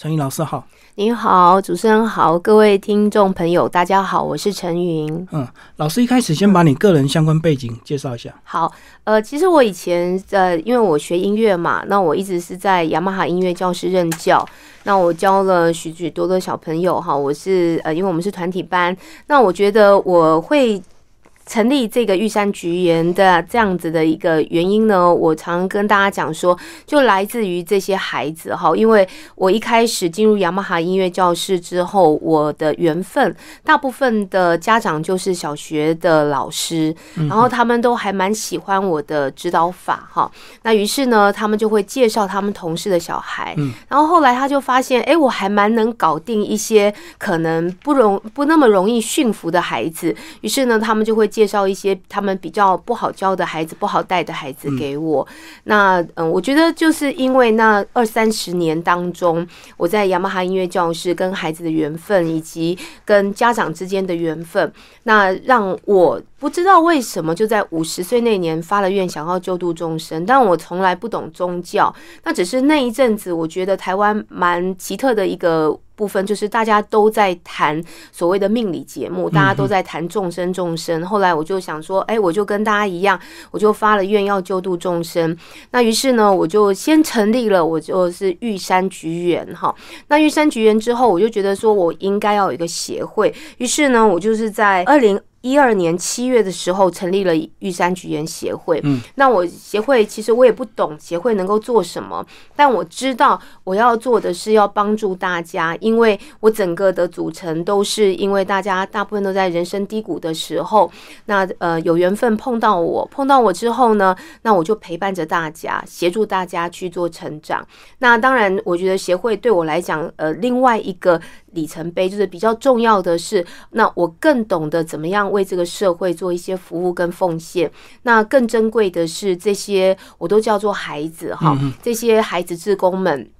陈云老师好，您好，主持人好，各位听众朋友，大家好，我是陈云。嗯，老师一开始先把你个人相关背景介绍一下。好，呃，其实我以前呃，因为我学音乐嘛，那我一直是在雅马哈音乐教室任教，那我教了许许多多小朋友哈，我是呃，因为我们是团体班，那我觉得我会。成立这个玉山菊园的这样子的一个原因呢，我常跟大家讲说，就来自于这些孩子哈，因为我一开始进入雅马哈音乐教室之后，我的缘分大部分的家长就是小学的老师，然后他们都还蛮喜欢我的指导法哈，那于是呢，他们就会介绍他们同事的小孩，然后后来他就发现，哎，我还蛮能搞定一些可能不容不那么容易驯服的孩子，于是呢，他们就会。介绍一些他们比较不好教的孩子、不好带的孩子给我。那嗯，我觉得就是因为那二三十年当中，我在雅马哈音乐教室跟孩子的缘分，以及跟家长之间的缘分，那让我不知道为什么就在五十岁那年发了愿，想要救度众生。但我从来不懂宗教，那只是那一阵子，我觉得台湾蛮奇特的一个。部分就是大家都在谈所谓的命理节目，大家都在谈众生众生。后来我就想说，哎，我就跟大家一样，我就发了愿要救度众生。那于是呢，我就先成立了，我就是玉山菊园哈。那玉山菊园之后，我就觉得说我应该要有一个协会。于是呢，我就是在二零。一二年七月的时候成立了玉山菊园协会。嗯，那我协会其实我也不懂协会能够做什么，但我知道我要做的是要帮助大家，因为我整个的组成都是因为大家大部分都在人生低谷的时候，那呃有缘分碰到我，碰到我之后呢，那我就陪伴着大家，协助大家去做成长。那当然，我觉得协会对我来讲，呃，另外一个。里程碑就是比较重要的是，那我更懂得怎么样为这个社会做一些服务跟奉献。那更珍贵的是，这些我都叫做孩子哈，这些孩子职工们。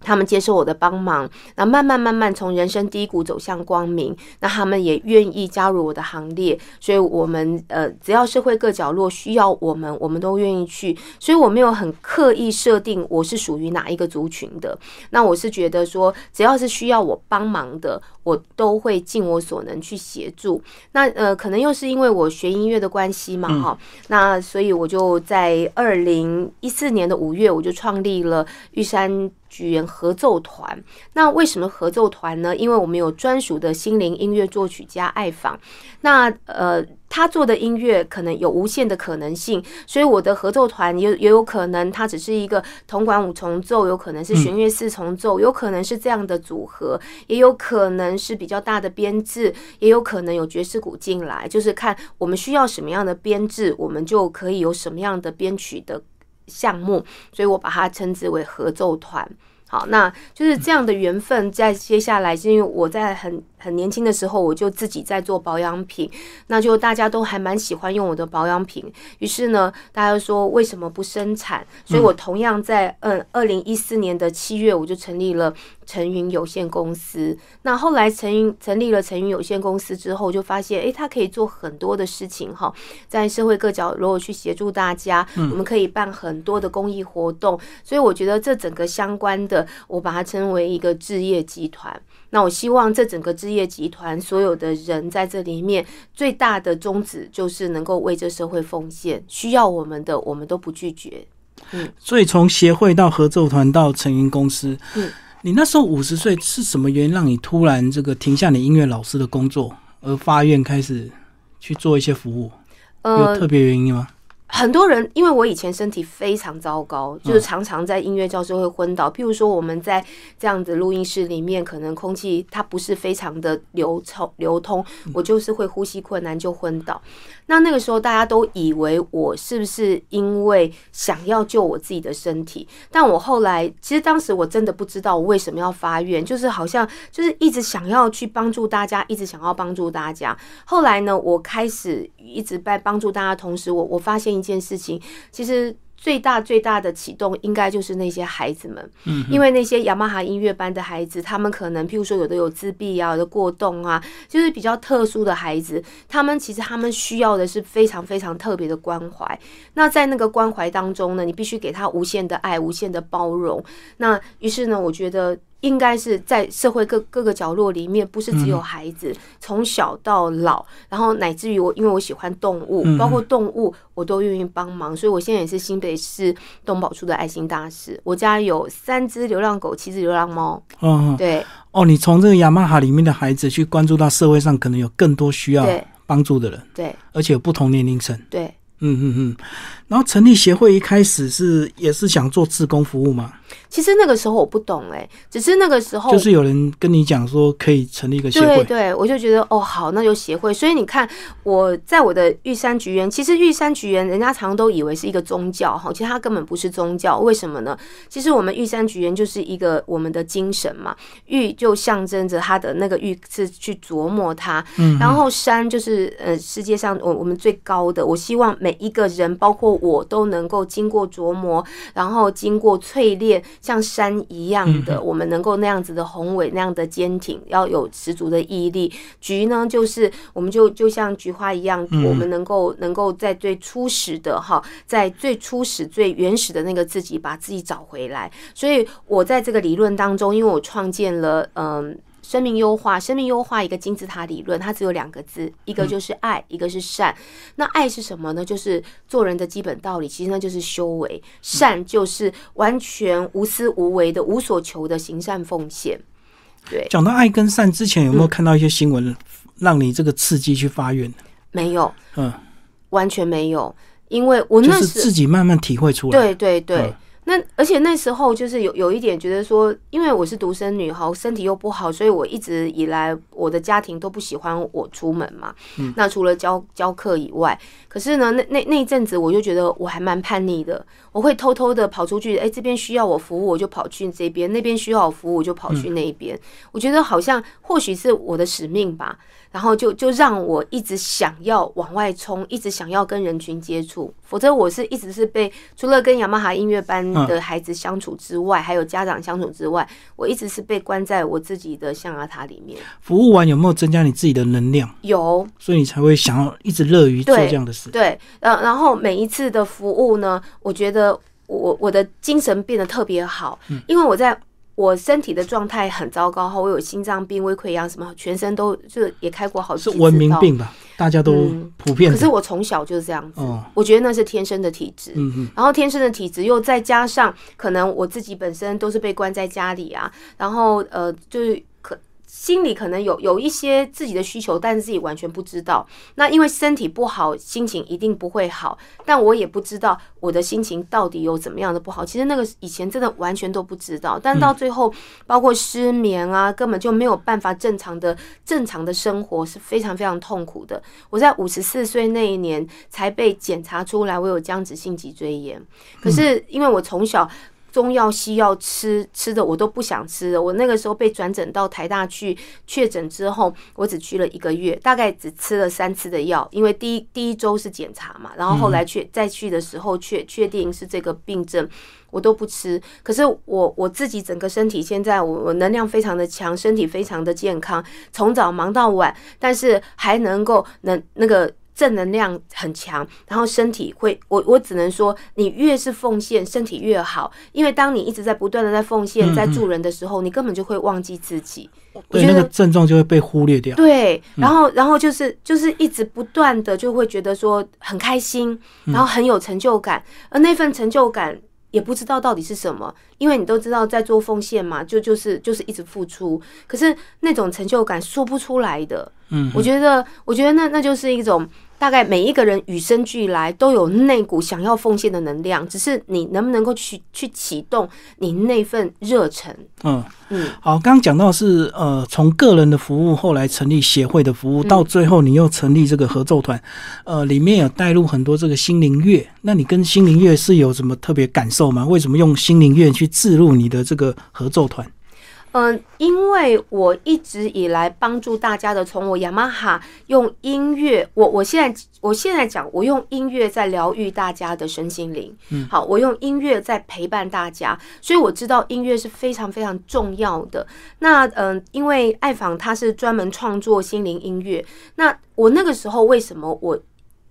他们接受我的帮忙，那慢慢慢慢从人生低谷走向光明，那他们也愿意加入我的行列，所以我们呃，只要社会各角落需要我们，我们都愿意去。所以我没有很刻意设定我是属于哪一个族群的。那我是觉得说，只要是需要我帮忙的，我都会尽我所能去协助。那呃，可能又是因为我学音乐的关系嘛，哈，那所以我就在二零一四年的五月，我就创立了玉山。剧园合奏团，那为什么合奏团呢？因为我们有专属的心灵音乐作曲家爱访，那呃，他做的音乐可能有无限的可能性，所以我的合奏团也也有可能，它只是一个铜管五重奏，有可能是弦乐四重奏，有可能是这样的组合，也有可能是比较大的编制，也有可能有爵士鼓进来，就是看我们需要什么样的编制，我们就可以有什么样的编曲的。项目，所以我把它称之为合奏团。好，那就是这样的缘分。在接下来，是因为我在很。很年轻的时候，我就自己在做保养品，那就大家都还蛮喜欢用我的保养品。于是呢，大家说为什么不生产？所以我同样在嗯二零一四年的七月，我就成立了晨云有限公司。那后来晨云成立了晨云有限公司之后，就发现哎，它可以做很多的事情哈，在社会各角落去协助大家。我们可以办很多的公益活动，所以我觉得这整个相关的，我把它称为一个置业集团。那我希望这整个置业集团所有的人在这里面最大的宗旨就是能够为这社会奉献，需要我们的我们都不拒绝。嗯，所以从协会到合奏团到成云公司，嗯，你那时候五十岁是什么原因让你突然这个停下你音乐老师的工作，而发愿开始去做一些服务？有特别原因吗？很多人，因为我以前身体非常糟糕，就是常常在音乐教室会昏倒。譬如说，我们在这样子录音室里面，可能空气它不是非常的流通流通，我就是会呼吸困难就昏倒。那那个时候，大家都以为我是不是因为想要救我自己的身体？但我后来，其实当时我真的不知道我为什么要发愿，就是好像就是一直想要去帮助大家，一直想要帮助大家。后来呢，我开始一直在帮助大家，同时我我发现一件事情，其实。最大最大的启动应该就是那些孩子们，嗯，因为那些雅马哈音乐班的孩子，他们可能譬如说有的有自闭啊，有的过动啊，就是比较特殊的孩子，他们其实他们需要的是非常非常特别的关怀。那在那个关怀当中呢，你必须给他无限的爱，无限的包容。那于是呢，我觉得应该是在社会各各个角落里面，不是只有孩子，从小到老，然后乃至于我，因为我喜欢动物，包括动物我都愿意帮忙，所以我现在也是新北市动保处的爱心大使。我家有三只流浪狗，七只流浪猫。嗯，对。哦，你从这个雅马哈里面的孩子去关注到社会上可能有更多需要帮助的人，对，而且有不同年龄层，对，嗯嗯嗯。然后成立协会一开始是也是想做志工服务吗？其实那个时候我不懂哎，只是那个时候就是有人跟你讲说可以成立一个协会，对对，我就觉得哦好，那就协会。所以你看我在我的玉山菊园，其实玉山菊园人家常都以为是一个宗教哈，其实它根本不是宗教。为什么呢？其实我们玉山菊园就是一个我们的精神嘛，玉就象征着它的那个玉是去琢磨它，嗯，然后山就是呃世界上我我们最高的，我希望每一个人包括我都能够经过琢磨，然后经过淬炼。像山一样的，我们能够那样子的宏伟，那样的坚挺，要有十足的毅力。菊呢，就是我们就就像菊花一样，我们能够能够在最初始的哈，在最初始最原始的那个自己，把自己找回来。所以我在这个理论当中，因为我创建了嗯。生命优化，生命优化一个金字塔理论，它只有两个字，一个就是爱，一个是善。那爱是什么呢？就是做人的基本道理，其实那就是修为。善就是完全无私无为的、无所求的行善奉献。对，讲到爱跟善之前，有没有看到一些新闻，让你这个刺激去发愿？没有，嗯，完全没有，因为我那是自己慢慢体会出来。对对对。那而且那时候就是有有一点觉得说，因为我是独生女哈，身体又不好，所以我一直以来我的家庭都不喜欢我出门嘛。嗯。那除了教教课以外，可是呢，那那那一阵子我就觉得我还蛮叛逆的，我会偷偷的跑出去，哎，这边需要我服务我就跑去这边，那边需要我服务我就跑去那边。我觉得好像或许是我的使命吧。然后就就让我一直想要往外冲，一直想要跟人群接触，否则我是一直是被除了跟雅马哈音乐班的孩子相处之外，还有家长相处之外，我一直是被关在我自己的象牙塔里面。服务完有没有增加你自己的能量？有，所以你才会想要一直乐于做这样的事。对，呃，然后每一次的服务呢，我觉得我我的精神变得特别好，因为我在。我身体的状态很糟糕哈，我有心脏病、胃溃疡什么，全身都就也开过好几次是文明病吧？大家都普遍。可是我从小就是这样子，我觉得那是天生的体质。然后天生的体质又再加上可能我自己本身都是被关在家里啊，然后呃就是。心里可能有有一些自己的需求，但是自己完全不知道。那因为身体不好，心情一定不会好。但我也不知道我的心情到底有怎么样的不好。其实那个以前真的完全都不知道。但到最后，包括失眠啊，根本就没有办法正常的正常的生活，是非常非常痛苦的。我在五十四岁那一年才被检查出来我有僵直性脊椎炎。可是因为我从小。中药西药吃吃的我都不想吃了。我那个时候被转诊到台大去确诊之后，我只去了一个月，大概只吃了三次的药。因为第一第一周是检查嘛，然后后来确再去的时候确确定是这个病症，我都不吃。可是我我自己整个身体现在我我能量非常的强，身体非常的健康，从早忙到晚，但是还能够能那个。正能量很强，然后身体会，我我只能说，你越是奉献，身体越好。因为当你一直在不断的在奉献，在助人的时候，你根本就会忘记自己。对，那个症状就会被忽略掉。对，然后然后就是就是一直不断的就会觉得说很开心，然后很有成就感，而那份成就感也不知道到底是什么，因为你都知道在做奉献嘛，就就是就是一直付出，可是那种成就感说不出来的。嗯，我觉得我觉得那那就是一种。大概每一个人与生俱来都有那股想要奉献的能量，只是你能不能够去去启动你那份热忱。嗯嗯，好，刚刚讲到是呃，从个人的服务，后来成立协会的服务，到最后你又成立这个合奏团，呃，里面有带入很多这个心灵乐。那你跟心灵乐是有什么特别感受吗？为什么用心灵乐去置入你的这个合奏团？嗯，因为我一直以来帮助大家的，从我雅马哈用音乐，我我现在我现在讲，我用音乐在疗愈大家的身心灵。嗯，好，我用音乐在陪伴大家，所以我知道音乐是非常非常重要的。那嗯，因为爱访他是专门创作心灵音乐，那我那个时候为什么我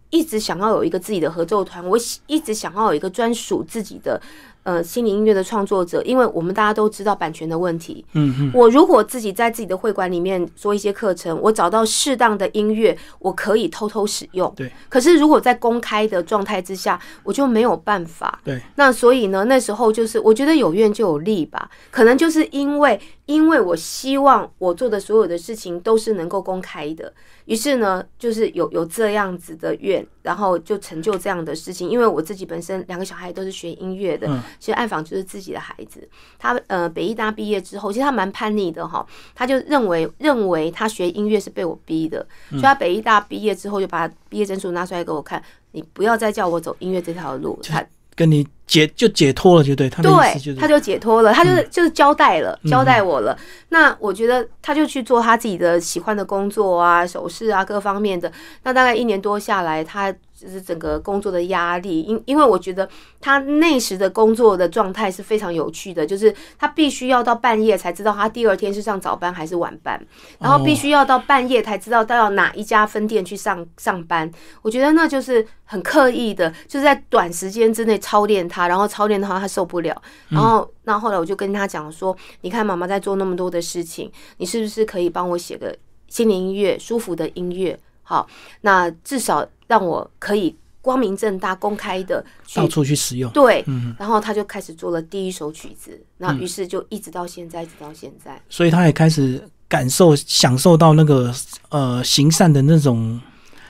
一直想要有一个自己的合奏团，我一直想要有一个专属自己的。呃心理音乐的创作者，因为我们大家都知道版权的问题。嗯嗯，我如果自己在自己的会馆里面做一些课程，我找到适当的音乐，我可以偷偷使用。对。可是如果在公开的状态之下，我就没有办法。对。那所以呢，那时候就是我觉得有怨就有利吧，可能就是因为。因为我希望我做的所有的事情都是能够公开的，于是呢，就是有有这样子的愿，然后就成就这样的事情。因为我自己本身两个小孩都是学音乐的，其实暗访就是自己的孩子。他呃北艺大毕业之后，其实他蛮叛逆的哈，他就认为认为他学音乐是被我逼的，所以他北艺大毕业之后就把毕业证书拿出来给我看，你不要再叫我走音乐这条路。他跟你解就解脱了，就对他的意思就是，他就解脱了，他就是就是交代了，交代我了。那我觉得他就去做他自己的喜欢的工作啊，首饰啊，各方面的。那大概一年多下来，他。就是整个工作的压力，因因为我觉得他那时的工作的状态是非常有趣的，就是他必须要到半夜才知道他第二天是上早班还是晚班，然后必须要到半夜才知道到哪一家分店去上上班。我觉得那就是很刻意的，就是在短时间之内操练他，然后操练的话他受不了。然后那后来我就跟他讲说：“你看妈妈在做那么多的事情，你是不是可以帮我写个心灵音乐、舒服的音乐？好，那至少。”让我可以光明正大、公开的到处去使用。对，嗯，然后他就开始做了第一首曲子，那于是就一直到现在，一直到现在。所以他也开始感受、享受到那个呃行善的那种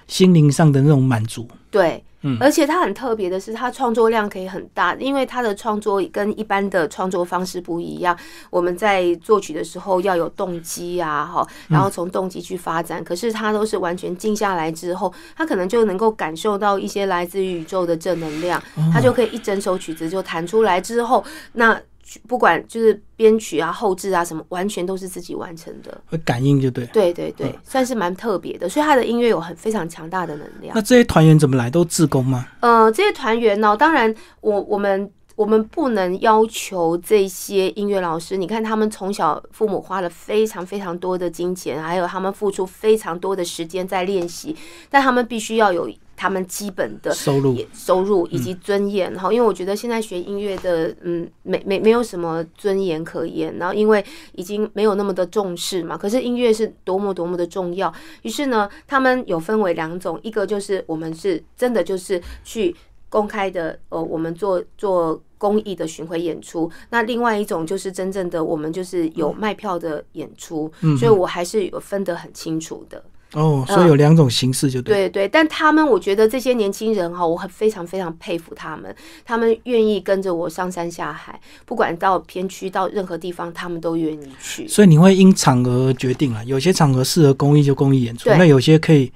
心灵上的那种满足。对。而且他很特别的是，他创作量可以很大，因为他的创作跟一般的创作方式不一样。我们在作曲的时候要有动机啊，哈，然后从动机去发展。可是他都是完全静下来之后，他可能就能够感受到一些来自于宇宙的正能量，他就可以一整首曲子就弹出来之后，那。不管就是编曲啊、后置啊什么，完全都是自己完成的。会感应就对。对对对，算是蛮特别的。所以他的音乐有很非常强大的能量。那这些团员怎么来？都自工吗？呃，这些团员呢，当然我我们我们不能要求这些音乐老师。你看他们从小父母花了非常非常多的金钱，还有他们付出非常多的时间在练习，但他们必须要有。他们基本的收入、收入以及尊严，然后因为我觉得现在学音乐的，嗯，没没没有什么尊严可言，然后因为已经没有那么的重视嘛。可是音乐是多么多么的重要，于是呢，他们有分为两种，一个就是我们是真的就是去公开的，呃，我们做做公益的巡回演出；那另外一种就是真正的我们就是有卖票的演出，嗯。所以我还是有分得很清楚的。哦，所以有两种形式就对。对对，但他们，我觉得这些年轻人哈，我很非常非常佩服他们，他们愿意跟着我上山下海，不管到偏区到任何地方，他们都愿意去。所以你会因场合决定啊，有些场合适合公益就公益演出，那有些可以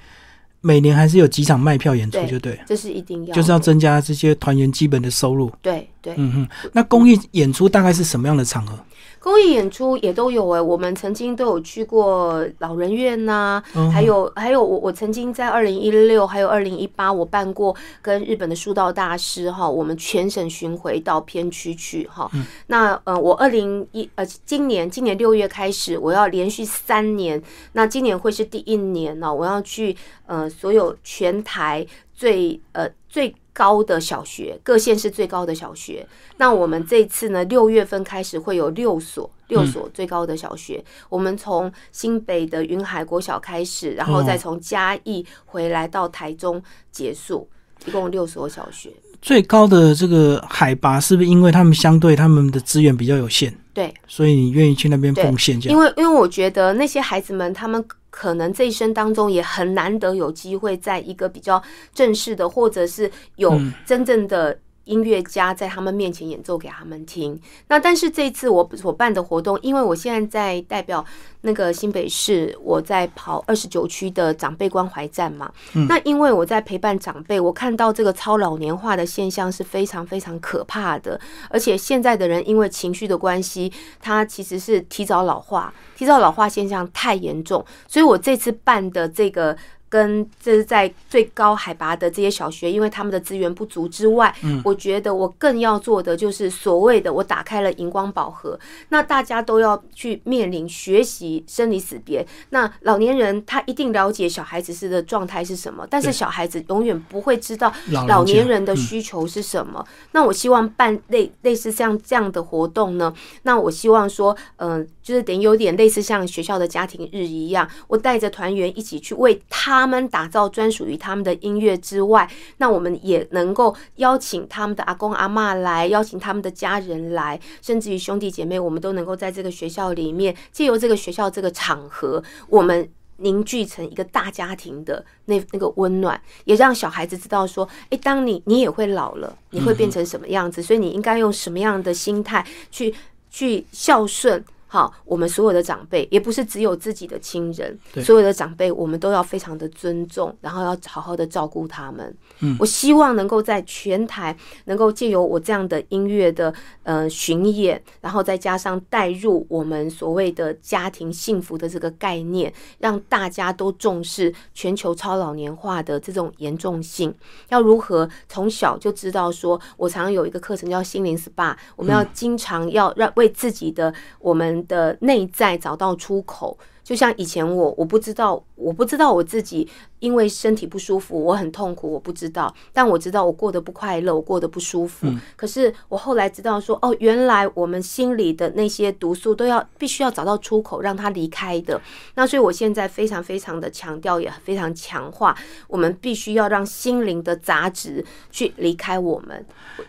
每年还是有几场卖票演出，就对。这是一定要，就是要增加这些团员基本的收入。对对，嗯哼。那公益演出大概是什么样的场合？公益演出也都有哎，我们曾经都有去过老人院呐，还有还有我我曾经在二零一六还有二零一八，我办过跟日本的书道大师哈，我们全省巡回到片区去哈。那呃，我二零一呃今年今年六月开始，我要连续三年，那今年会是第一年呢，我要去呃所有全台最呃最。高的小学，各县市最高的小学。那我们这次呢，六月份开始会有六所，六所最高的小学。我们从新北的云海国小开始，然后再从嘉义回来到台中结束，一共六所小学。最高的这个海拔是不是因为他们相对他们的资源比较有限？对，所以你愿意去那边奉献？因为因为我觉得那些孩子们他们。可能这一生当中也很难得有机会，在一个比较正式的，或者是有真正的。音乐家在他们面前演奏给他们听。那但是这次我所办的活动，因为我现在在代表那个新北市，我在跑二十九区的长辈关怀站嘛。那因为我在陪伴长辈，我看到这个超老年化的现象是非常非常可怕的。而且现在的人因为情绪的关系，他其实是提早老化，提早老化现象太严重。所以我这次办的这个。跟这是在最高海拔的这些小学，因为他们的资源不足之外，嗯，我觉得我更要做的就是所谓的我打开了荧光宝盒，那大家都要去面临学习生离死别。那老年人他一定了解小孩子是的状态是什么，但是小孩子永远不会知道老年人的需求是什么。那我希望办类类似像这样的活动呢，那我希望说，嗯，就是等于有点类似像学校的家庭日一样，我带着团员一起去为他。们打造专属于他们的音乐之外，那我们也能够邀请他们的阿公阿妈来，邀请他们的家人来，甚至于兄弟姐妹，我们都能够在这个学校里面，借由这个学校这个场合，我们凝聚成一个大家庭的那那个温暖，也让小孩子知道说，诶，当你你也会老了，你会变成什么样子，所以你应该用什么样的心态去去孝顺。好，我们所有的长辈也不是只有自己的亲人，所有的长辈我们都要非常的尊重，然后要好好的照顾他们。嗯，我希望能够在全台能够借由我这样的音乐的呃巡演，然后再加上带入我们所谓的家庭幸福的这个概念，让大家都重视全球超老年化的这种严重性。要如何从小就知道？说我常常有一个课程叫心灵 SPA，我们要经常要让为自己的我们。的内在找到出口，就像以前我我不知道，我不知道我自己因为身体不舒服，我很痛苦，我不知道，但我知道我过得不快乐，我过得不舒服。可是我后来知道说，哦，原来我们心里的那些毒素都要必须要找到出口，让它离开的。那所以我现在非常非常的强调，也非常强化，我们必须要让心灵的杂质去离开我们。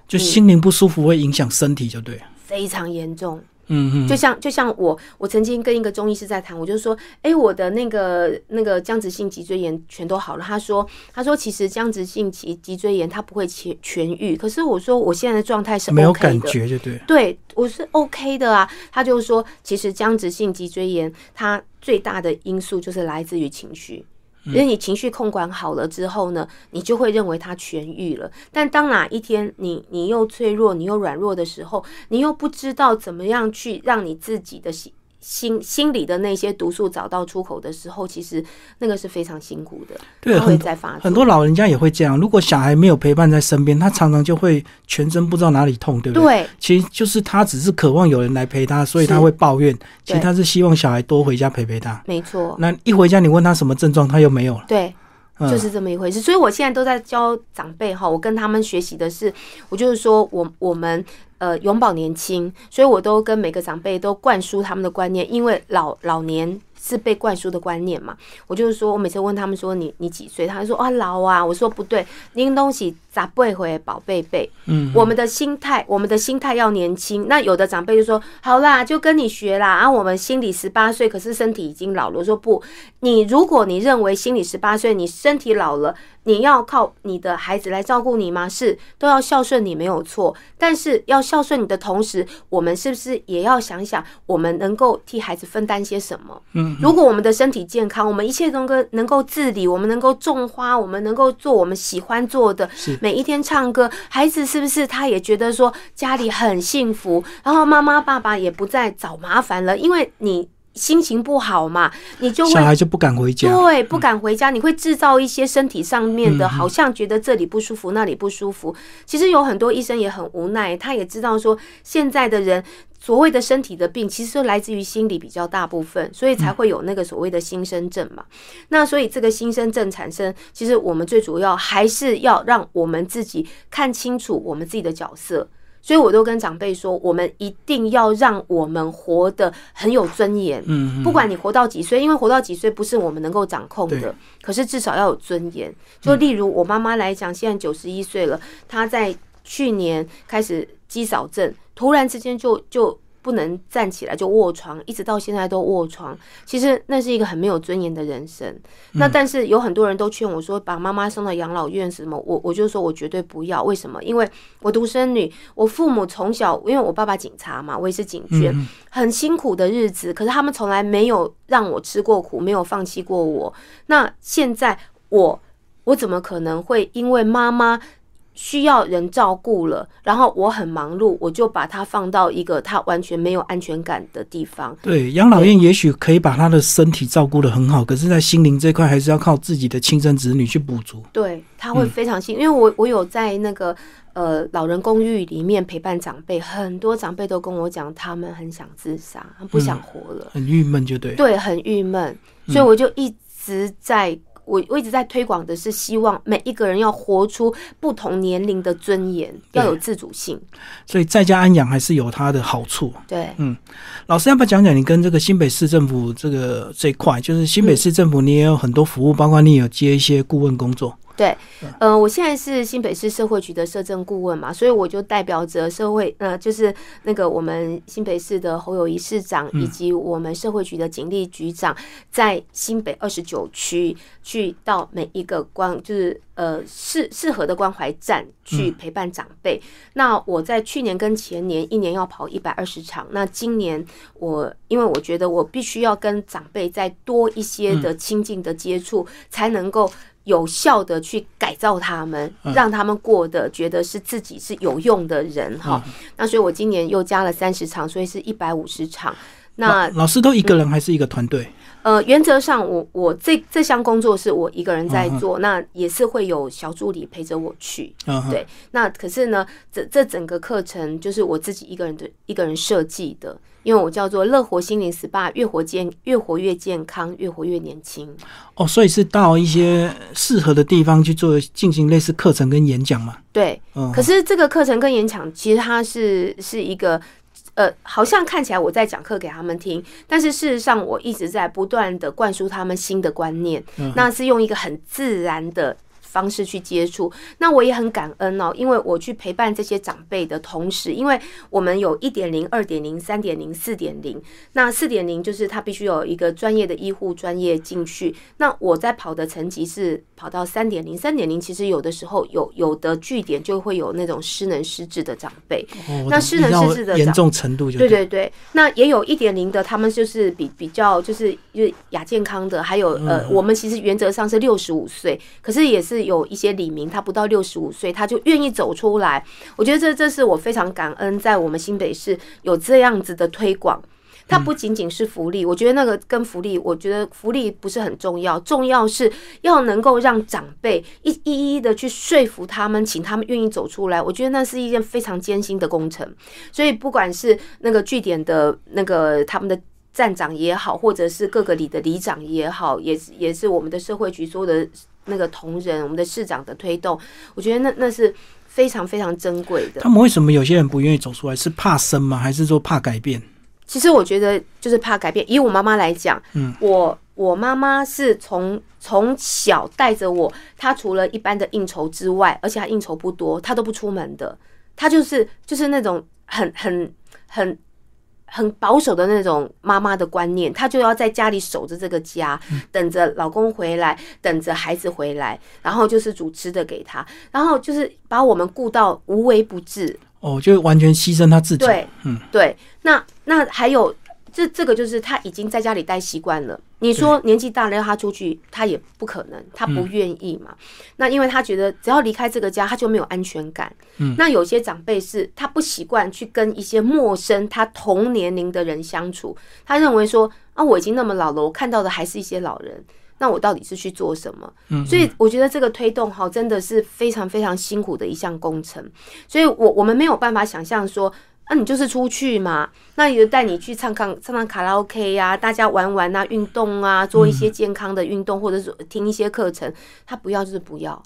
就心灵不舒服会影响身体，就对，非常严重。嗯，就像就像我，我曾经跟一个中医师在谈，我就说，哎，我的那个那个僵直性脊椎炎全都好了。他说，他说其实僵直性脊脊椎炎它不会痊痊愈，可是我说我现在的状态是没有感觉，就对，对我是 OK 的啊。他就说，其实僵直性脊椎炎它最大的因素就是来自于情绪。因为你情绪控管好了之后呢，你就会认为它痊愈了。但当哪一天你你又脆弱、你又软弱的时候，你又不知道怎么样去让你自己的心心。心心里的那些毒素找到出口的时候，其实那个是非常辛苦的。对，会再发很多老人家也会这样。如果小孩没有陪伴在身边，他常常就会全身不知道哪里痛，对不对？对，其实就是他只是渴望有人来陪他，所以他会抱怨。其实他是希望小孩多回家陪陪他。没错。那一回家，你问他什么症状，他又没有了。对，就是这么一回事。所以我现在都在教长辈哈，我跟他们学习的是，我就是说我我们。呃，永葆年轻，所以我都跟每个长辈都灌输他们的观念，因为老老年是被灌输的观念嘛。我就是说，我每次问他们说你你几岁，他说啊老啊，我说不对，拎东西咋不会回宝贝贝？嗯，我们的心态，我们的心态要年轻。那有的长辈就说好啦，就跟你学啦。啊，我们心里十八岁，可是身体已经老了。我说不，你如果你认为心里十八岁，你身体老了。你要靠你的孩子来照顾你吗？是，都要孝顺你没有错。但是要孝顺你的同时，我们是不是也要想想，我们能够替孩子分担些什么？嗯，如果我们的身体健康，我们一切能够能够自理，我们能够种花，我们能够做我们喜欢做的，每一天唱歌，孩子是不是他也觉得说家里很幸福？然后妈妈爸爸也不再找麻烦了，因为你。心情不好嘛，你就会小孩就不敢回家，对，不敢回家，你会制造一些身体上面的，好像觉得这里不舒服，那里不舒服。其实有很多医生也很无奈，他也知道说现在的人所谓的身体的病，其实都来自于心理比较大部分，所以才会有那个所谓的新生症嘛。那所以这个新生症产生，其实我们最主要还是要让我们自己看清楚我们自己的角色。所以，我都跟长辈说，我们一定要让我们活得很有尊严。嗯，不管你活到几岁，因为活到几岁不是我们能够掌控的。可是至少要有尊严。就例如我妈妈来讲，现在九十一岁了，她在去年开始肌少症，突然之间就就。不能站起来就卧床，一直到现在都卧床。其实那是一个很没有尊严的人生。那但是有很多人都劝我说，把妈妈送到养老院什么？我我就说我绝对不要。为什么？因为我独生女，我父母从小因为我爸爸警察嘛，我也是警眷，很辛苦的日子。可是他们从来没有让我吃过苦，没有放弃过我。那现在我我怎么可能会因为妈妈？需要人照顾了，然后我很忙碌，我就把他放到一个他完全没有安全感的地方。对，养老院也许可以把他的身体照顾的很好，可是，在心灵这块还是要靠自己的亲生子女去补足。对，他会非常辛，因为我我有在那个呃老人公寓里面陪伴长辈，很多长辈都跟我讲，他们很想自杀，不想活了，很郁闷，就对，对，很郁闷，所以我就一直在。我我一直在推广的是，希望每一个人要活出不同年龄的尊严，要有自主性。所以在家安养还是有它的好处。对，嗯，老师要不要讲讲你跟这个新北市政府这个这一块？就是新北市政府，你也有很多服务，包括你有接一些顾问工作。对，呃，我现在是新北市社会局的社政顾问嘛，所以我就代表着社会，呃，就是那个我们新北市的侯友谊市长以及我们社会局的警力局长，在新北二十九区去到每一个关，就是呃适适合的关怀站去陪伴长辈。那我在去年跟前年一年要跑一百二十场，那今年我因为我觉得我必须要跟长辈再多一些的亲近的接触，才能够。有效的去改造他们，让他们过得觉得是自己是有用的人哈。那所以我今年又加了三十场，所以是一百五十场。那老师都一个人还是一个团队？呃，原则上我我这这项工作是我一个人在做，那也是会有小助理陪着我去。对，那可是呢，这这整个课程就是我自己一个人的一个人设计的。因为我叫做乐活心灵 SPA，越活健越活越健康，越活越年轻。哦，所以是到一些适合的地方去做进行类似课程跟演讲嘛？对，可是这个课程跟演讲其实它是是一个呃，好像看起来我在讲课给他们听，但是事实上我一直在不断的灌输他们新的观念，那是用一个很自然的。方式去接触，那我也很感恩哦，因为我去陪伴这些长辈的同时，因为我们有一点零、二点零、三点零、四点零。那四点零就是他必须有一个专业的医护专业进去。那我在跑的层级是跑到三点零，三点零其实有的时候有有的据点就会有那种失能失智的长辈。那失能失智的严重程度就对对对。那也有一点零的，他们就是比比较就是就是亚健康的，还有呃，我们其实原则上是六十五岁，可是也是。有一些李明，他不到六十五岁，他就愿意走出来。我觉得这这是我非常感恩，在我们新北市有这样子的推广。它不仅仅是福利，我觉得那个跟福利，我觉得福利不是很重要，重要是要能够让长辈一一一的去说服他们，请他们愿意走出来。我觉得那是一件非常艰辛的工程。所以不管是那个据点的那个他们的站长也好，或者是各个里的里长也好，也是也是我们的社会局所有的。那个同仁，我们的市长的推动，我觉得那那是非常非常珍贵的。他们为什么有些人不愿意走出来？是怕生吗？还是说怕改变？其实我觉得就是怕改变。以我妈妈来讲，嗯，我我妈妈是从从小带着我，她除了一般的应酬之外，而且她应酬不多，她都不出门的。她就是就是那种很很很。很保守的那种妈妈的观念，她就要在家里守着这个家，等着老公回来，等着孩子回来，然后就是煮吃的给他，然后就是把我们顾到无微不至。哦，就完全牺牲他自己。对，嗯，对。那那还有。这这个就是他已经在家里待习惯了。你说年纪大了要他出去，他也不可能，他不愿意嘛。那因为他觉得只要离开这个家，他就没有安全感。嗯，那有些长辈是他不习惯去跟一些陌生他同年龄的人相处，他认为说啊，我已经那么老了，我看到的还是一些老人，那我到底是去做什么？嗯，所以我觉得这个推动哈，真的是非常非常辛苦的一项工程。所以我我们没有办法想象说。那你就是出去嘛，那也就带你去唱唱唱唱卡拉 OK 呀，大家玩玩啊，运动啊，做一些健康的运动，或者是听一些课程。他不要就是不要，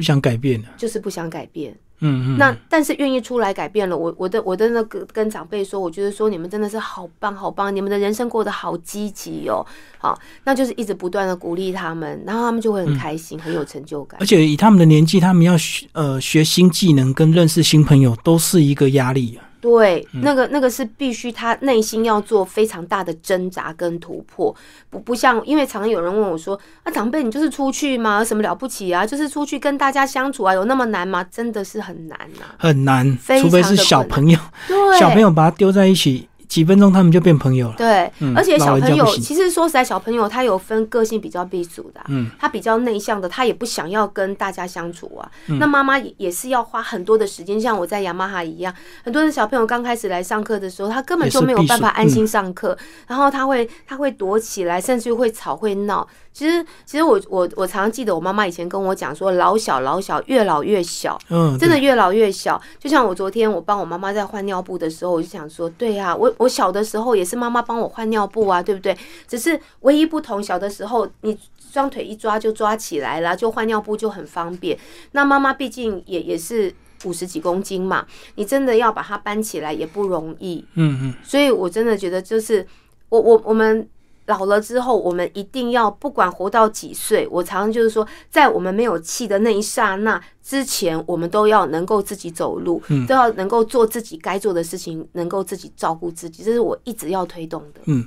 不想改变就是不想改变。嗯嗯，那但是愿意出来改变了，我我的我的那个跟长辈说，我觉得说你们真的是好棒好棒，你们的人生过得好积极哦，好，那就是一直不断的鼓励他们，然后他们就会很开心，很有成就感。而且以他们的年纪，他们要学呃学新技能跟认识新朋友，都是一个压力啊。对，那个那个是必须他内心要做非常大的挣扎跟突破，不不像，因为常常有人问我说：“啊，长辈你就是出去吗？什么了不起啊？就是出去跟大家相处啊，有那么难吗？”真的是很难啊，很难，除非是小朋友，对，小朋友把他丢在一起，几分钟他们就变朋友了。对，嗯而且小朋友其实说实在，小朋友他有分个性比较避俗的啊、嗯他比较内向的，他也不想要跟大家相处啊。嗯那妈妈也也是要花很多的时间，像我在雅马哈一样，很多的小朋友刚开始来上课的时候，他根本就没有办法安心上课，然后他会他会躲起来，甚至会吵会闹。其实其实我我我常常记得我妈妈以前跟我讲说，老小老小，越老越小。嗯，真的越老越小。就像我昨天我帮我妈妈在换尿布的时候，我就想说，对啊，我我小的时候也是妈妈帮我换尿布啊，对不对？只是唯一不同，小的时候你双腿一抓就抓起来了，就换尿布就很方便。那妈妈毕竟也也是五十几公斤嘛，你真的要把它搬起来也不容易。嗯嗯，所以我真的觉得，就是我我我们老了之后，我们一定要不管活到几岁，我常常就是说，在我们没有气的那一刹那之前，我们都要能够自己走路，都要能够做自己该做的事情，能够自己照顾自己，这是我一直要推动的。嗯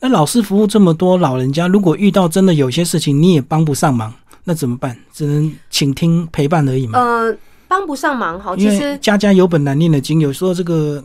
那老师服务这么多老人家，如果遇到真的有些事情你也帮不上忙，那怎么办？只能倾听陪伴而已嘛。呃，帮不上忙哈，因为其实家家有本难念的经，有时候这个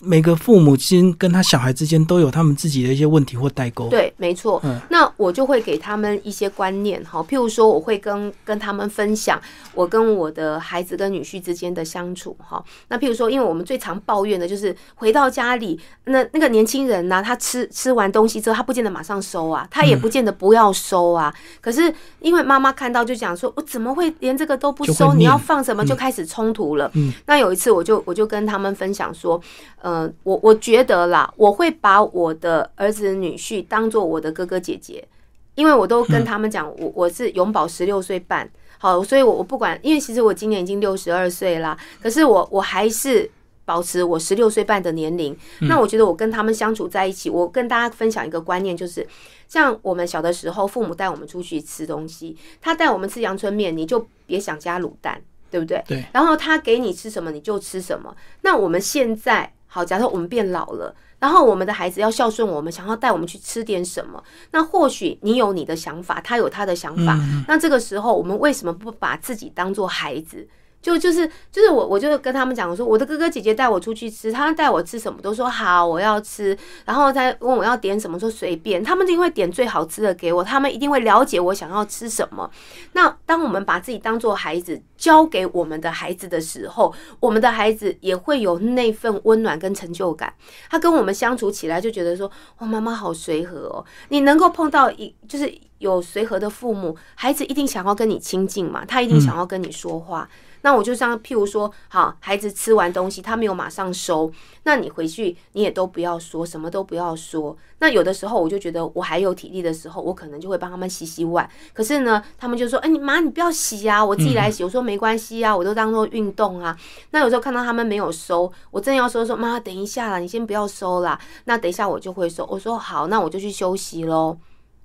每个父母亲跟他小孩之间都有他们自己的一些问题或代沟。，对，没错。嗯那我就会给他们一些观念哈，譬如说，我会跟跟他们分享我跟我的孩子跟女婿之间的相处哈。那譬如说，因为我们最常抱怨的就是回到家里，那那个年轻人呢、他吃吃完东西之后，他不见得马上收啊，他也不见得不要收啊。可是因为妈妈看到就讲说，我怎么会连这个都不收？你要放什么？就开始冲突了。嗯那有一次，我就我就跟他们分享说，呃，我我觉得啦，我会把我的儿子女婿当做我的哥哥姐姐，因为我都跟他们讲，我我是永保十六岁半，好，所以我我不管，因为其实我今年已经六十二岁啦，可是我我还是。保持我十六岁半的年龄，那我觉得我跟他们相处在一起，我跟大家分享一个观念，就是像我们小的时候，父母带我们出去吃东西，他带我们吃阳春面，你就别想加卤蛋，对不对？对。然后他给你吃什么你就吃什么。那我们现在好，假设我们变老了，然后我们的孩子要孝顺我们，想要带我们去吃点什么，那或许你有你的想法，他有他的想法。那这个时候，我们为什么不把自己当做孩子？就就是就是我，我就跟他们讲，我说我的哥哥姐姐带我出去吃，他带我吃什么都说好，我要吃，然后再问我要点什么，说随便，他们一定会点最好吃的给我，他们一定会了解我想要吃什么。那当我们把自己当做孩子交给我们的孩子的时候，我们的孩子也会有那份温暖跟成就感。他跟我们相处起来就觉得说，哇，妈妈好随和哦。你能够碰到一就是有随和的父母，孩子一定想要跟你亲近嘛，他一定想要跟你说话。那我就像譬如说，好，孩子吃完东西，他没有马上收，那你回去你也都不要说，什么都不要说。那有的时候我就觉得我还有体力的时候，我可能就会帮他们洗洗碗。可是呢，他们就说：“哎、你妈，你不要洗啊，我自己来洗。我说：“没关系啊，我都当做运动啊。”那有时候看到他们没有收，我正要说说：“妈，等一下啦，你先不要收啦。”那等一下我就会收。我说：“好，那我就去休息喽。”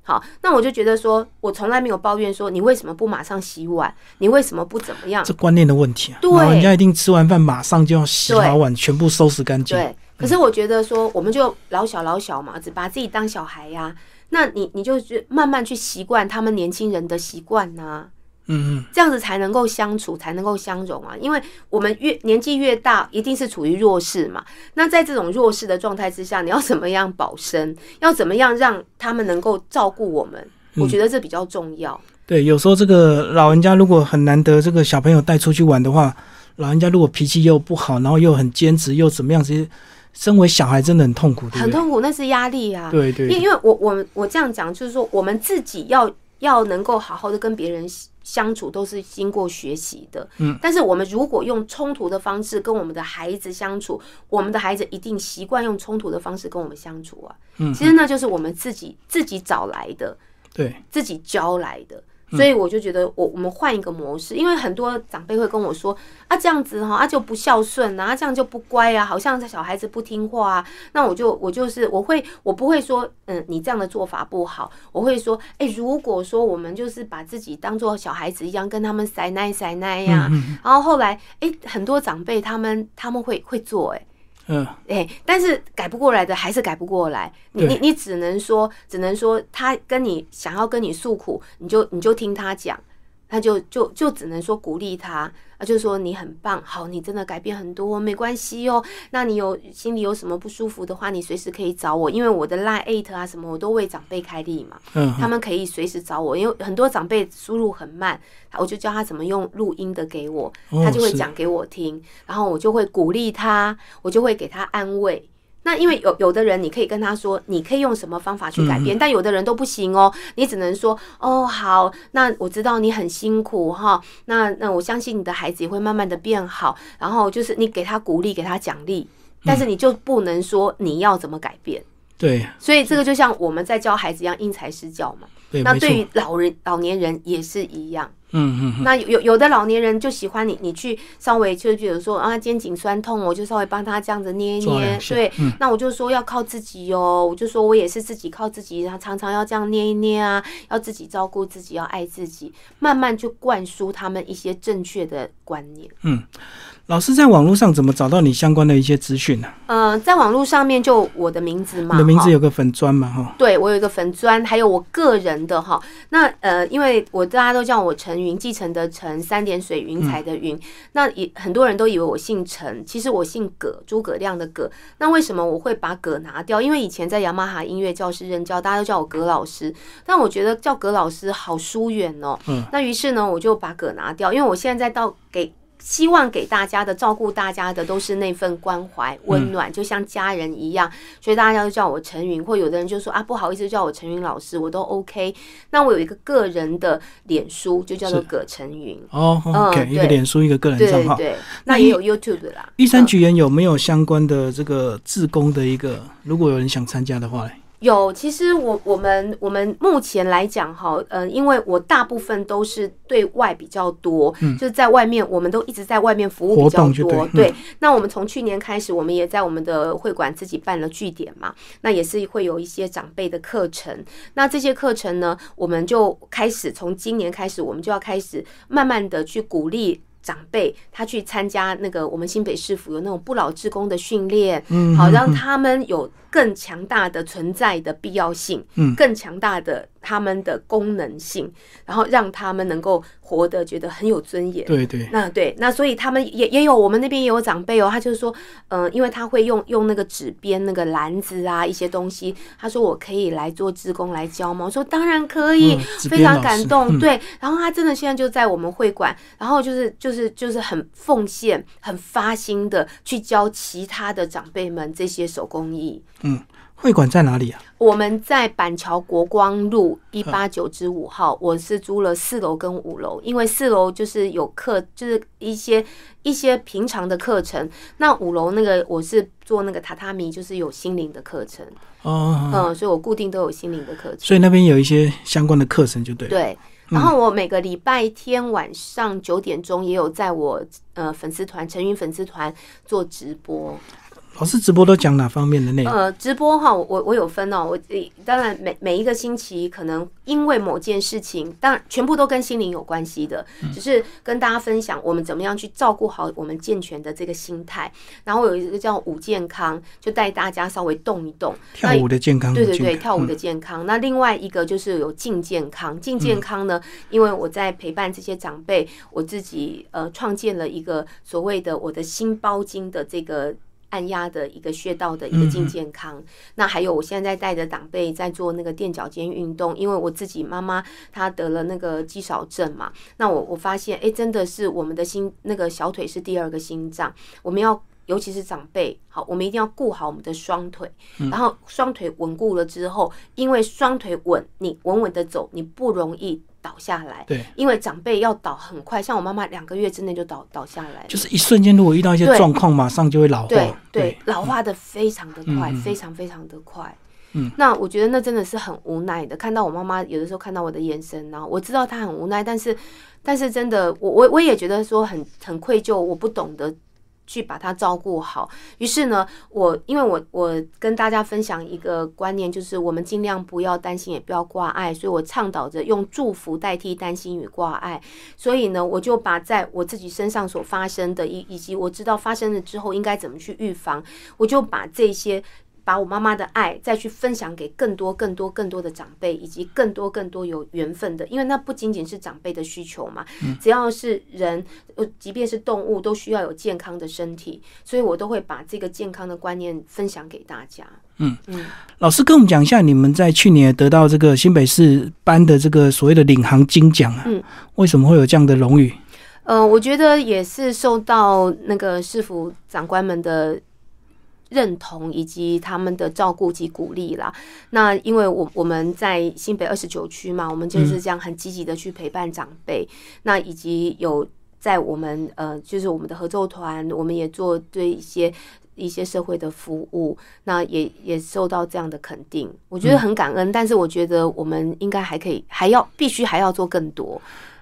好，那我就觉得说，我从来没有抱怨说你为什么不马上洗碗，你为什么不怎么样？这观念的问题啊。对人家一定吃完饭马上就要洗好碗，全部收拾干净。对，可是我觉得说，我们就老小老小嘛，只把自己当小孩呀、那你你就去慢慢去习惯他们年轻人的习惯呐，嗯嗯，这样子才能够相处，才能够相融啊。因为我们越年纪越大，一定是处于弱势嘛。那在这种弱势的状态之下，你要怎么样保身？要怎么样让他们能够照顾我们？我觉得这比较重要。对，有时候这个老人家如果很难得这个小朋友带出去玩的话，老人家如果脾气又不好，然后又很坚持，又怎么样，其实身为小孩真的很痛苦，对不对？很痛苦，那是压力啊。对对对因因为我我我这样讲，就是说我们自己要要能够好好的跟别人相处，都是经过学习的。嗯，但是我们如果用冲突的方式跟我们的孩子相处，我们的孩子一定习惯用冲突的方式跟我们相处啊。嗯，其实那就是我们自己自己找来的，对，自己教来的。所以我就觉得我我们换一个模式，因为很多长辈会跟我说啊这样子哈啊就不孝顺啊，这样就不乖啊，好像小孩子不听话啊。那我就我就是我会我不会说嗯你这样的做法不好，我会说哎、如果说我们就是把自己当做小孩子一样跟他们塞奶塞奶呀，然后后来哎、很多长辈他们他们会会做哎、嗯，哎、但是改不过来的还是改不过来。你你你只能说，只能说他跟你想要跟你诉苦，你就你就听他讲。他就就就只能说鼓励他。啊，就说你很棒，好，你真的改变很多，没关系哦。那你有心里有什么不舒服的话，你随时可以找我，因为我的 Line eight 啊什么，我都为长辈开立嘛。嗯，他们可以随时找我，因为很多长辈输入很慢，我就教他怎么用录音的给我，他就会讲给我听，然后我就会鼓励他，我就会给他安慰。那因为有有的人，你可以跟他说，你可以用什么方法去改变，但有的人都不行哦。你只能说，哦，好，那我知道你很辛苦哈，那那我相信你的孩子也会慢慢的变好。然后就是你给他鼓励，给他奖励，但是你就不能说你要怎么改变。对，所以这个就像我们在教孩子一样，因材施教嘛。对那对于老人、老年人也是一样。嗯嗯，那有有的老年人就喜欢你，你去稍微就比如说啊肩颈酸痛，我就稍微帮他这样子捏一捏，对，那我就说要靠自己哦，我就说我也是自己靠自己，然后常常要这样捏一捏啊，要自己照顾自己，要爱自己，慢慢就灌输他们一些正确的观念。嗯。老师在网络上怎么找到你相关的一些资讯呢？呃，在网络上面就我的名字嘛，你的名字有个粉砖嘛，哈。对，我有一个粉砖，还有我个人的哈。那呃，因为我大家都叫我陈云，继承的陈，三点水云彩的云。那也很多人都以为我姓陈，其实我姓葛，诸葛亮的葛。那为什么我会把葛拿掉？因为以前在雅马哈音乐教室任教，大家都叫我葛老师，但我觉得叫葛老师好疏远哦。嗯。那于是呢，我就把葛拿掉，因为我现在到给。希望给大家的照顾大家的都是那份关怀温暖，就像家人一样，所以大家都叫我陈云，或有的人就说啊不好意思叫我陈云老师，我都 OK。那我有一个个人的脸书，就叫做葛陈云哦，OK，一个脸书一个个人账号，对，那也有 YouTube 啦。玉山菊园有没有相关的这个自工的一个？如果有人想参加的话有，其实我我们我们目前来讲哈，呃，因为我大部分都是对外比较多，嗯，就是在外面，我们都一直在外面服务比较多，对。那我们从去年开始，我们也在我们的会馆自己办了据点嘛，那也是会有一些长辈的课程。那这些课程呢，我们就开始从今年开始，我们就要开始慢慢的去鼓励。长辈他去参加那个我们新北市府有那种不老职工的训练，嗯，好让他们有更强大的存在的必要性，嗯，更强大的他们的功能性，然后让他们能够活得觉得很有尊严。对对，那对那所以他们也也有我们那边也有长辈哦，他就是说，嗯，因为他会用用那个纸编那个篮子啊一些东西，他说我可以来做志工来教吗？我说当然可以，非常感动。对，然后他真的现在就在我们会馆，然后就是就是。是，就是很奉献、很发心的去教其他的长辈们这些手工艺。嗯，会馆在哪里啊？我们在板桥国光路一八九之五号，我是租了四楼跟五楼，因为四楼就是有课，就是一些一些平常的课程。那五楼那个我是做那个榻榻米，就是有心灵的课程。哦，嗯，所以我固定都有心灵的课程。所以那边有一些相关的课程，就对。对。然后我每个礼拜天晚上九点钟也有在我呃粉丝团陈云粉丝团做直播。老师直播都讲哪方面的内容？呃，直播哈，我我有分哦。我当然每每一个星期可能因为某件事情，当然全部都跟心灵有关系的，只是跟大家分享我们怎么样去照顾好我们健全的这个心态。然后有一个叫舞健康，就带大家稍微动一动，跳舞的健康。对对对，跳舞的健康。那另外一个就是有静健康，静健康呢，因为我在陪伴这些长辈，我自己呃创建了一个所谓的我的心包经的这个。按压的一个穴道的一个静健康，那还有我现在带着长辈在做那个垫脚尖运动，因为我自己妈妈她得了那个肌少症嘛，那我我发现哎，真的是我们的心那个小腿是第二个心脏，我们要尤其是长辈，好，我们一定要顾好我们的双腿，然后双腿稳固了之后，因为双腿稳，你稳稳的走，你不容易。倒下来，对，因为长辈要倒很快，像我妈妈两个月之内就倒倒下来，就是一瞬间，如果遇到一些状况，马上就会老化，对，老化的非常的快，非常非常的快。嗯，那我觉得那真的是很无奈的，看到我妈妈有的时候看到我的眼神然后，我知道她很无奈，但是但是真的，我我我也觉得说很很愧疚，我不懂得。去把它照顾好。于是呢，我因为我我跟大家分享一个观念，就是我们尽量不要担心，也不要挂碍。所以我倡导着用祝福代替担心与挂碍。所以呢，我就把在我自己身上所发生的，以以及我知道发生了之后应该怎么去预防，我就把这些把我妈妈的爱再去分享给更多、更多、更多的长辈，以及更多、更多有缘分的，因为那不仅仅是长辈的需求嘛，只要是人，呃，即便是动物，都需要有健康的身体，所以我都会把这个健康的观念分享给大家。嗯嗯，老师跟我们讲一下，你们在去年得到这个新北市颁的这个所谓的领航金奖啊，嗯，为什么会有这样的荣誉？呃，我觉得也是受到那个市府长官们的认同，以及他们的照顾及鼓励啦。那因为我我们在新北二十九区嘛，我们就是这样很积极的去陪伴长辈，那以及有在我们呃，就是我们的合奏团，我们也做对一些一些社会的服务，那也也受到这样的肯定，我觉得很感恩。但是我觉得我们应该还可以，还要必须还要做更多。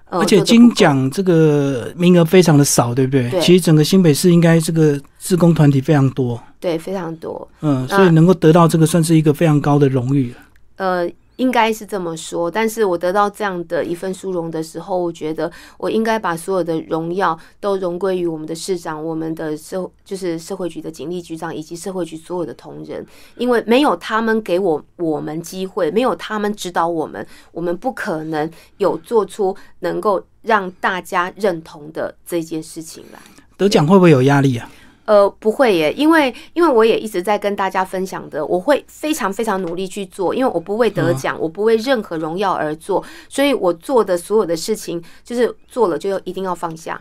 而且金奖这个名额非常的少，对不对？其实整个新北市应该这个自工团体非常多，对，非常多。嗯，所以能够得到这个算是一个非常高的荣誉呃。应该是这么说，但是我得到这样的一份殊荣的时候，我觉得我应该把所有的荣耀都荣归于我们的市长、我们的社就是社会局的警力局长以及社会局所有的同仁，因为没有他们给我我们机会，没有他们指导我们，我们不可能有做出能够让大家认同的这件事情来。得奖会不会有压力啊？呃，不会耶，因为因为我也一直在跟大家分享的，我会非常非常努力去做，因为我不为得奖，我不为任何荣耀而做，所以我做的所有的事情，就是做了就要一定要放下。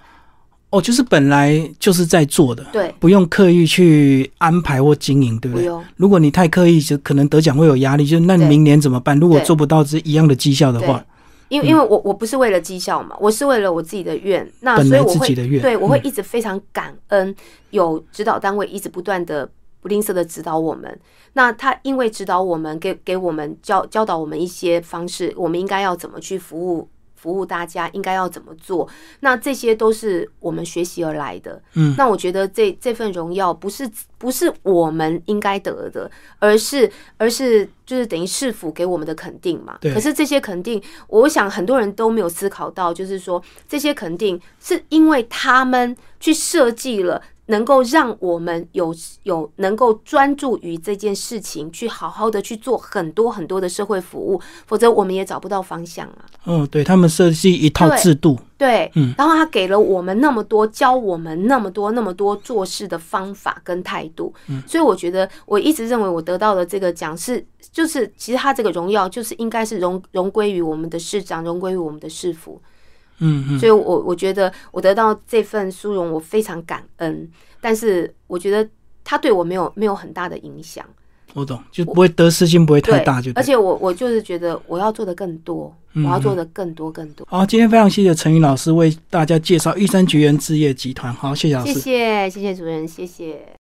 哦，就是本来就是在做的，对，不用刻意去安排或经营，对不对？不。如果你太刻意，就可能得奖会有压力，就那明年怎么办？如果做不到这一样的绩效的话。因为因为我我不是为了绩效嘛，我是为了我自己的愿，那所以我会对我会一直非常感恩有指导单位一直不断的不吝啬的指导我们。那他因为指导我们，给给我们教教导我们一些方式，我们应该要怎么去服务。服务大家应该要怎么做？那这些都是我们学习而来的。嗯，那我觉得这这份荣耀不是不是我们应该得的，而是而是就是等于市府给我们的肯定嘛。可是这些肯定，我想很多人都没有思考到，就是说这些肯定是因为他们去设计了。能够让我们有有能够专注于这件事情，去好好的去做很多很多的社会服务，否则我们也找不到方向啊。嗯，对他们设计一套制度，对，嗯，然后他给了我们那么多，教我们那么多那么多做事的方法跟态度，嗯，所以我觉得我一直认为我得到的这个奖是，就是其实他这个荣耀就是应该是荣荣归于我们的市长，荣归于我们的市府。嗯嗯，所以，我我觉得我得到这份殊荣，我非常感恩。但是，我觉得他对我没有没有很大的影响。我懂，就不会得失心不会太大，就而且我我就是觉得我要做的更多，我要做的更多更多。好，今天非常谢谢陈宇老师为大家介绍玉山菊园置业集团。好，谢谢老师，谢谢谢谢主任，谢谢。